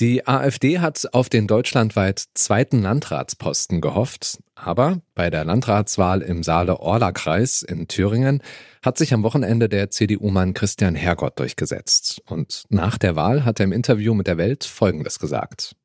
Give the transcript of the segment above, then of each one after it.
Die AfD hat auf den deutschlandweit zweiten Landratsposten gehofft, aber bei der Landratswahl im Saale-Orla-Kreis in Thüringen hat sich am Wochenende der CDU-Mann Christian Hergott durchgesetzt. Und nach der Wahl hat er im Interview mit der Welt Folgendes gesagt.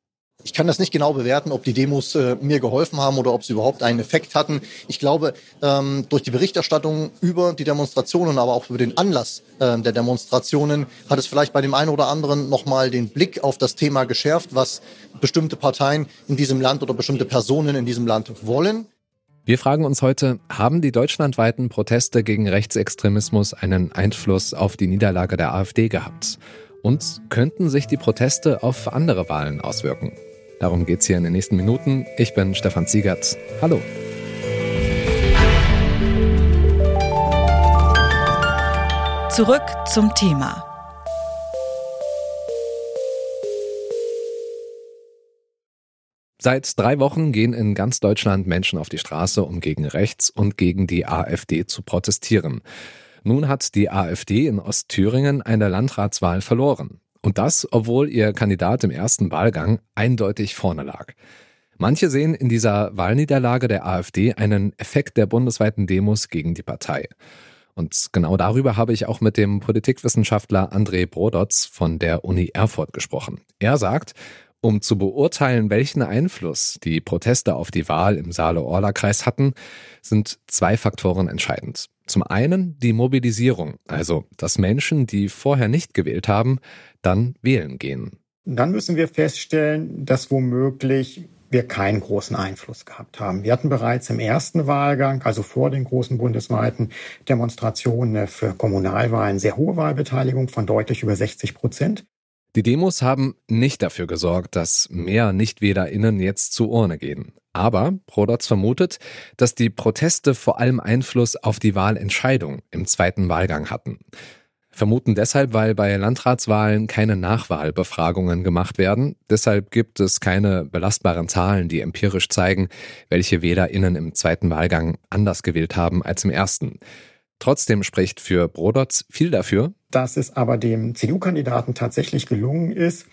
Ich kann das nicht genau bewerten, ob die Demos äh, mir geholfen haben oder ob sie überhaupt einen Effekt hatten. Ich glaube, ähm, durch die Berichterstattung über die Demonstrationen, aber auch über den Anlass äh, der Demonstrationen hat es vielleicht bei dem einen oder anderen nochmal den Blick auf das Thema geschärft, was bestimmte Parteien in diesem Land oder bestimmte Personen in diesem Land wollen. Wir fragen uns heute, haben die deutschlandweiten Proteste gegen Rechtsextremismus einen Einfluss auf die Niederlage der AfD gehabt? Und könnten sich die Proteste auf andere Wahlen auswirken? Darum geht es hier in den nächsten Minuten. Ich bin Stefan Ziegert. Hallo. Zurück zum Thema. Seit drei Wochen gehen in ganz Deutschland Menschen auf die Straße, um gegen rechts und gegen die AfD zu protestieren. Nun hat die AfD in Ostthüringen eine Landratswahl verloren. Und das, obwohl ihr Kandidat im ersten Wahlgang eindeutig vorne lag. Manche sehen in dieser Wahlniederlage der AfD einen Effekt der bundesweiten Demos gegen die Partei. Und genau darüber habe ich auch mit dem Politikwissenschaftler André Brodotz von der Uni Erfurt gesprochen. Er sagt, um zu beurteilen, welchen Einfluss die Proteste auf die Wahl im Saale-Orla-Kreis hatten, sind zwei Faktoren entscheidend. Zum einen die Mobilisierung, also dass Menschen, die vorher nicht gewählt haben, dann wählen gehen. Dann müssen wir feststellen, dass womöglich wir keinen großen Einfluss gehabt haben. Wir hatten bereits im ersten Wahlgang, also vor den großen bundesweiten Demonstrationen für Kommunalwahlen, sehr hohe Wahlbeteiligung von deutlich über 60 Prozent. Die Demos haben nicht dafür gesorgt, dass mehr NichtwählerInnen jetzt zur Urne gehen. Aber Brodotz vermutet, dass die Proteste vor allem Einfluss auf die Wahlentscheidung im zweiten Wahlgang hatten. Vermuten deshalb, weil bei Landratswahlen keine Nachwahlbefragungen gemacht werden. Deshalb gibt es keine belastbaren Zahlen, die empirisch zeigen, welche WählerInnen im zweiten Wahlgang anders gewählt haben als im ersten. Trotzdem spricht für Brodotz viel dafür, dass es aber dem CDU-Kandidaten tatsächlich gelungen ist,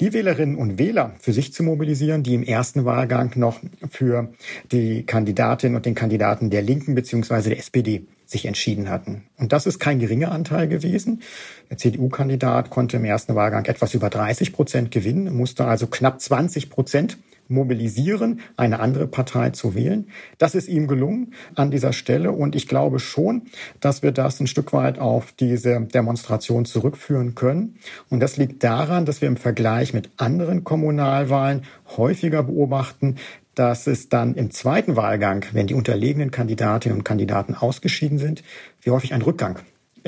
die Wählerinnen und Wähler für sich zu mobilisieren, die im ersten Wahlgang noch für die Kandidatin und den Kandidaten der Linken bzw. der SPD sich entschieden hatten. Und das ist kein geringer Anteil gewesen. Der CDU-Kandidat konnte im ersten Wahlgang etwas über 30 Prozent gewinnen, musste also knapp 20 Prozent mobilisieren, eine andere Partei zu wählen. Das ist ihm gelungen an dieser Stelle und ich glaube schon, dass wir das ein Stück weit auf diese Demonstration zurückführen können. Und das liegt daran, dass wir im Vergleich mit anderen Kommunalwahlen häufiger beobachten, dass es dann im zweiten Wahlgang, wenn die unterlegenen Kandidatinnen und Kandidaten ausgeschieden sind, wie häufig ein Rückgang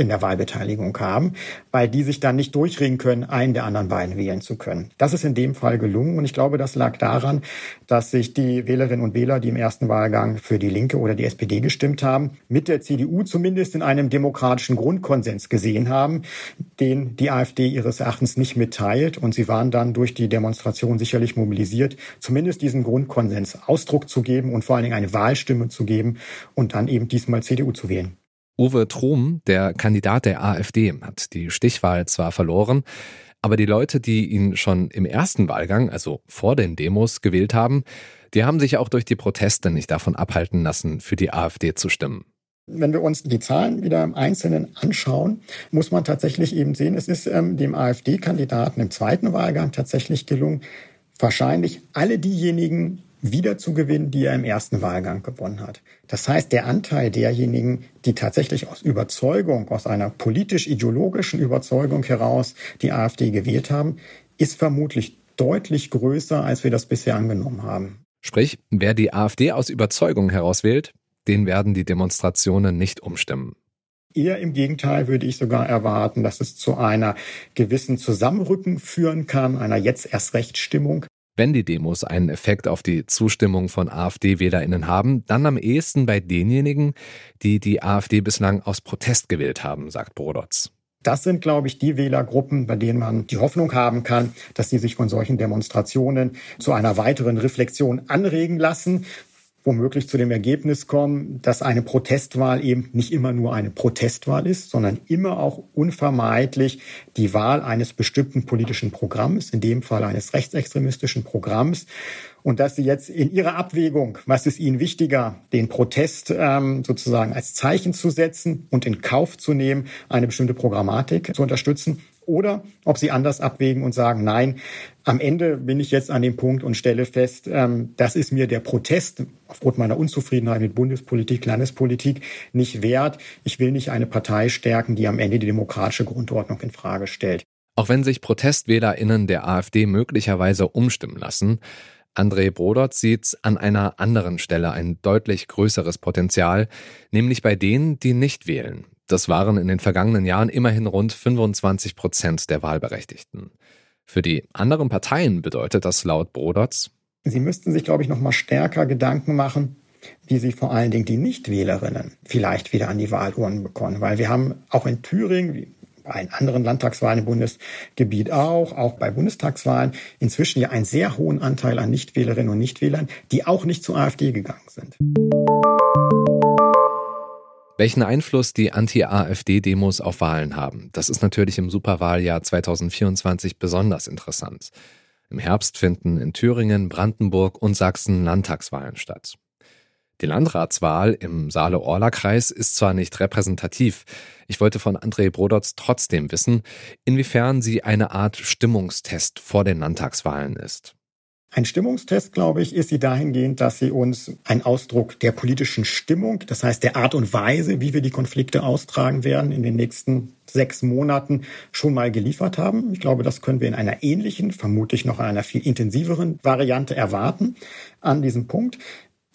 in der Wahlbeteiligung haben, weil die sich dann nicht durchringen können, einen der anderen beiden wählen zu können. Das ist in dem Fall gelungen und ich glaube, das lag daran, dass sich die Wählerinnen und Wähler, die im ersten Wahlgang für die Linke oder die SPD gestimmt haben, mit der CDU zumindest in einem demokratischen Grundkonsens gesehen haben, den die AfD ihres Erachtens nicht mitteilt und sie waren dann durch die Demonstration sicherlich mobilisiert, zumindest diesen Grundkonsens Ausdruck zu geben und vor allen Dingen eine Wahlstimme zu geben und dann eben diesmal CDU zu wählen. Uwe Trom, der Kandidat der AfD, hat die Stichwahl zwar verloren, aber die Leute, die ihn schon im ersten Wahlgang, also vor den Demos, gewählt haben, die haben sich auch durch die Proteste nicht davon abhalten lassen, für die AfD zu stimmen. Wenn wir uns die Zahlen wieder im Einzelnen anschauen, muss man tatsächlich eben sehen, es ist ähm, dem AfD-Kandidaten im zweiten Wahlgang tatsächlich gelungen, wahrscheinlich alle diejenigen wieder zu gewinnen, die er im ersten Wahlgang gewonnen hat. Das heißt, der Anteil derjenigen, die tatsächlich aus Überzeugung, aus einer politisch-ideologischen Überzeugung heraus die AfD gewählt haben, ist vermutlich deutlich größer, als wir das bisher angenommen haben. Sprich, wer die AfD aus Überzeugung heraus wählt, den werden die Demonstrationen nicht umstimmen. Eher im Gegenteil würde ich sogar erwarten, dass es zu einer gewissen Zusammenrücken führen kann, einer jetzt erst Rechtsstimmung. Wenn die Demos einen Effekt auf die Zustimmung von AfD-WählerInnen haben, dann am ehesten bei denjenigen, die die AfD bislang aus Protest gewählt haben, sagt Brodotz. Das sind, glaube ich, die Wählergruppen, bei denen man die Hoffnung haben kann, dass sie sich von solchen Demonstrationen zu einer weiteren Reflexion anregen lassen. Womöglich zu dem Ergebnis kommen, dass eine Protestwahl eben nicht immer nur eine Protestwahl ist, sondern immer auch unvermeidlich die Wahl eines bestimmten politischen Programms, in dem Fall eines rechtsextremistischen Programms. Und dass sie jetzt in ihrer Abwägung, was ist ihnen wichtiger, den Protest ähm, sozusagen als Zeichen zu setzen und in Kauf zu nehmen, eine bestimmte Programmatik zu unterstützen, oder ob sie anders abwägen und sagen, nein, am Ende bin ich jetzt an dem Punkt und stelle fest, ähm, das ist mir der Protest aufgrund meiner Unzufriedenheit mit Bundespolitik, Landespolitik nicht wert. Ich will nicht eine Partei stärken, die am Ende die demokratische Grundordnung in Frage stellt. Auch wenn sich ProtestwählerInnen der AfD möglicherweise umstimmen lassen, André Brodert sieht an einer anderen Stelle ein deutlich größeres Potenzial, nämlich bei denen, die nicht wählen. Das waren in den vergangenen Jahren immerhin rund 25 Prozent der Wahlberechtigten. Für die anderen Parteien bedeutet das laut Broderts, Sie müssten sich, glaube ich, noch mal stärker Gedanken machen, wie sie vor allen Dingen die Nichtwählerinnen vielleicht wieder an die Wahlurnen bekommen. Weil wir haben auch in Thüringen, wie bei anderen Landtagswahlen im Bundesgebiet auch, auch bei Bundestagswahlen, inzwischen ja einen sehr hohen Anteil an Nichtwählerinnen und Nichtwählern, die auch nicht zur AfD gegangen sind. Welchen Einfluss die Anti-AfD-Demos auf Wahlen haben, das ist natürlich im Superwahljahr 2024 besonders interessant. Im Herbst finden in Thüringen, Brandenburg und Sachsen Landtagswahlen statt. Die Landratswahl im Saale-Orla-Kreis ist zwar nicht repräsentativ, ich wollte von André Brodotz trotzdem wissen, inwiefern sie eine Art Stimmungstest vor den Landtagswahlen ist. Ein Stimmungstest, glaube ich, ist sie dahingehend, dass sie uns einen Ausdruck der politischen Stimmung, das heißt der Art und Weise, wie wir die Konflikte austragen werden, in den nächsten sechs Monaten schon mal geliefert haben. Ich glaube, das können wir in einer ähnlichen, vermutlich noch einer viel intensiveren Variante erwarten an diesem Punkt.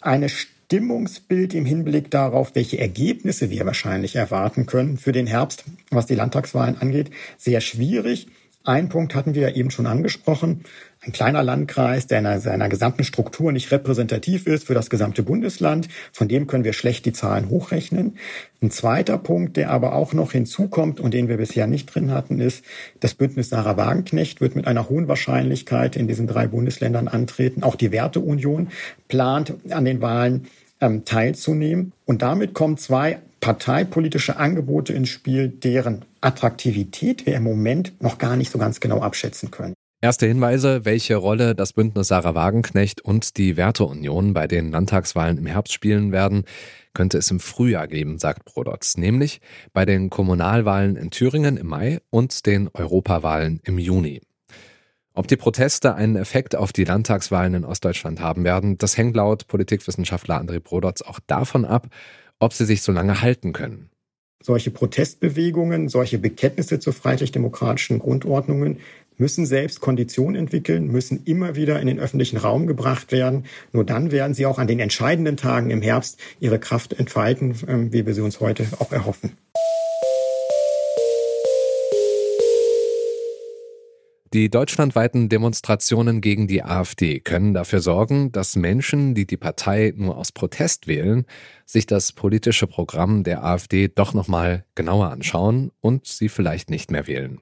Eine Stimmungsbild im Hinblick darauf, welche Ergebnisse wir wahrscheinlich erwarten können für den Herbst, was die Landtagswahlen angeht, sehr schwierig. Ein Punkt hatten wir ja eben schon angesprochen. Ein kleiner Landkreis, der in seiner gesamten Struktur nicht repräsentativ ist für das gesamte Bundesland. Von dem können wir schlecht die Zahlen hochrechnen. Ein zweiter Punkt, der aber auch noch hinzukommt und den wir bisher nicht drin hatten, ist, das Bündnis Sarah Wagenknecht wird mit einer hohen Wahrscheinlichkeit in diesen drei Bundesländern antreten. Auch die Werteunion plant an den Wahlen ähm, teilzunehmen. Und damit kommen zwei parteipolitische Angebote ins Spiel, deren Attraktivität wir im Moment noch gar nicht so ganz genau abschätzen können. Erste Hinweise, welche Rolle das Bündnis Sarah Wagenknecht und die Werteunion bei den Landtagswahlen im Herbst spielen werden, könnte es im Frühjahr geben, sagt Brodotz, nämlich bei den Kommunalwahlen in Thüringen im Mai und den Europawahlen im Juni. Ob die Proteste einen Effekt auf die Landtagswahlen in Ostdeutschland haben werden, das hängt laut Politikwissenschaftler André Brodotz auch davon ab, ob sie sich so lange halten können. Solche Protestbewegungen, solche Bekenntnisse zu freiheitlich-demokratischen Grundordnungen müssen selbst Konditionen entwickeln, müssen immer wieder in den öffentlichen Raum gebracht werden. Nur dann werden sie auch an den entscheidenden Tagen im Herbst ihre Kraft entfalten, ähm, wie wir sie uns heute auch erhoffen. Die deutschlandweiten Demonstrationen gegen die AfD können dafür sorgen, dass Menschen, die die Partei nur aus Protest wählen, sich das politische Programm der AfD doch nochmal genauer anschauen und sie vielleicht nicht mehr wählen.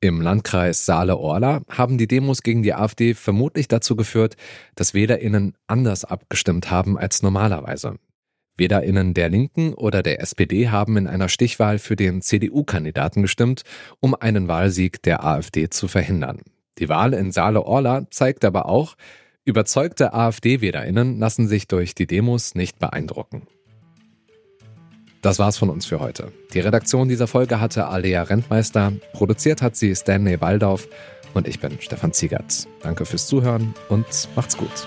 Im Landkreis Saale-Orla haben die Demos gegen die AfD vermutlich dazu geführt, dass WählerInnen anders abgestimmt haben als normalerweise. WählerInnen der Linken oder der SPD haben in einer Stichwahl für den CDU-Kandidaten gestimmt, um einen Wahlsieg der AfD zu verhindern. Die Wahl in Saale-Orla zeigt aber auch, überzeugte AfD-WählerInnen lassen sich durch die Demos nicht beeindrucken. Das war's von uns für heute. Die Redaktion dieser Folge hatte Alea Rentmeister, produziert hat sie Stanley Baldauf und ich bin Stefan Ziegertz. Danke fürs Zuhören und macht's gut.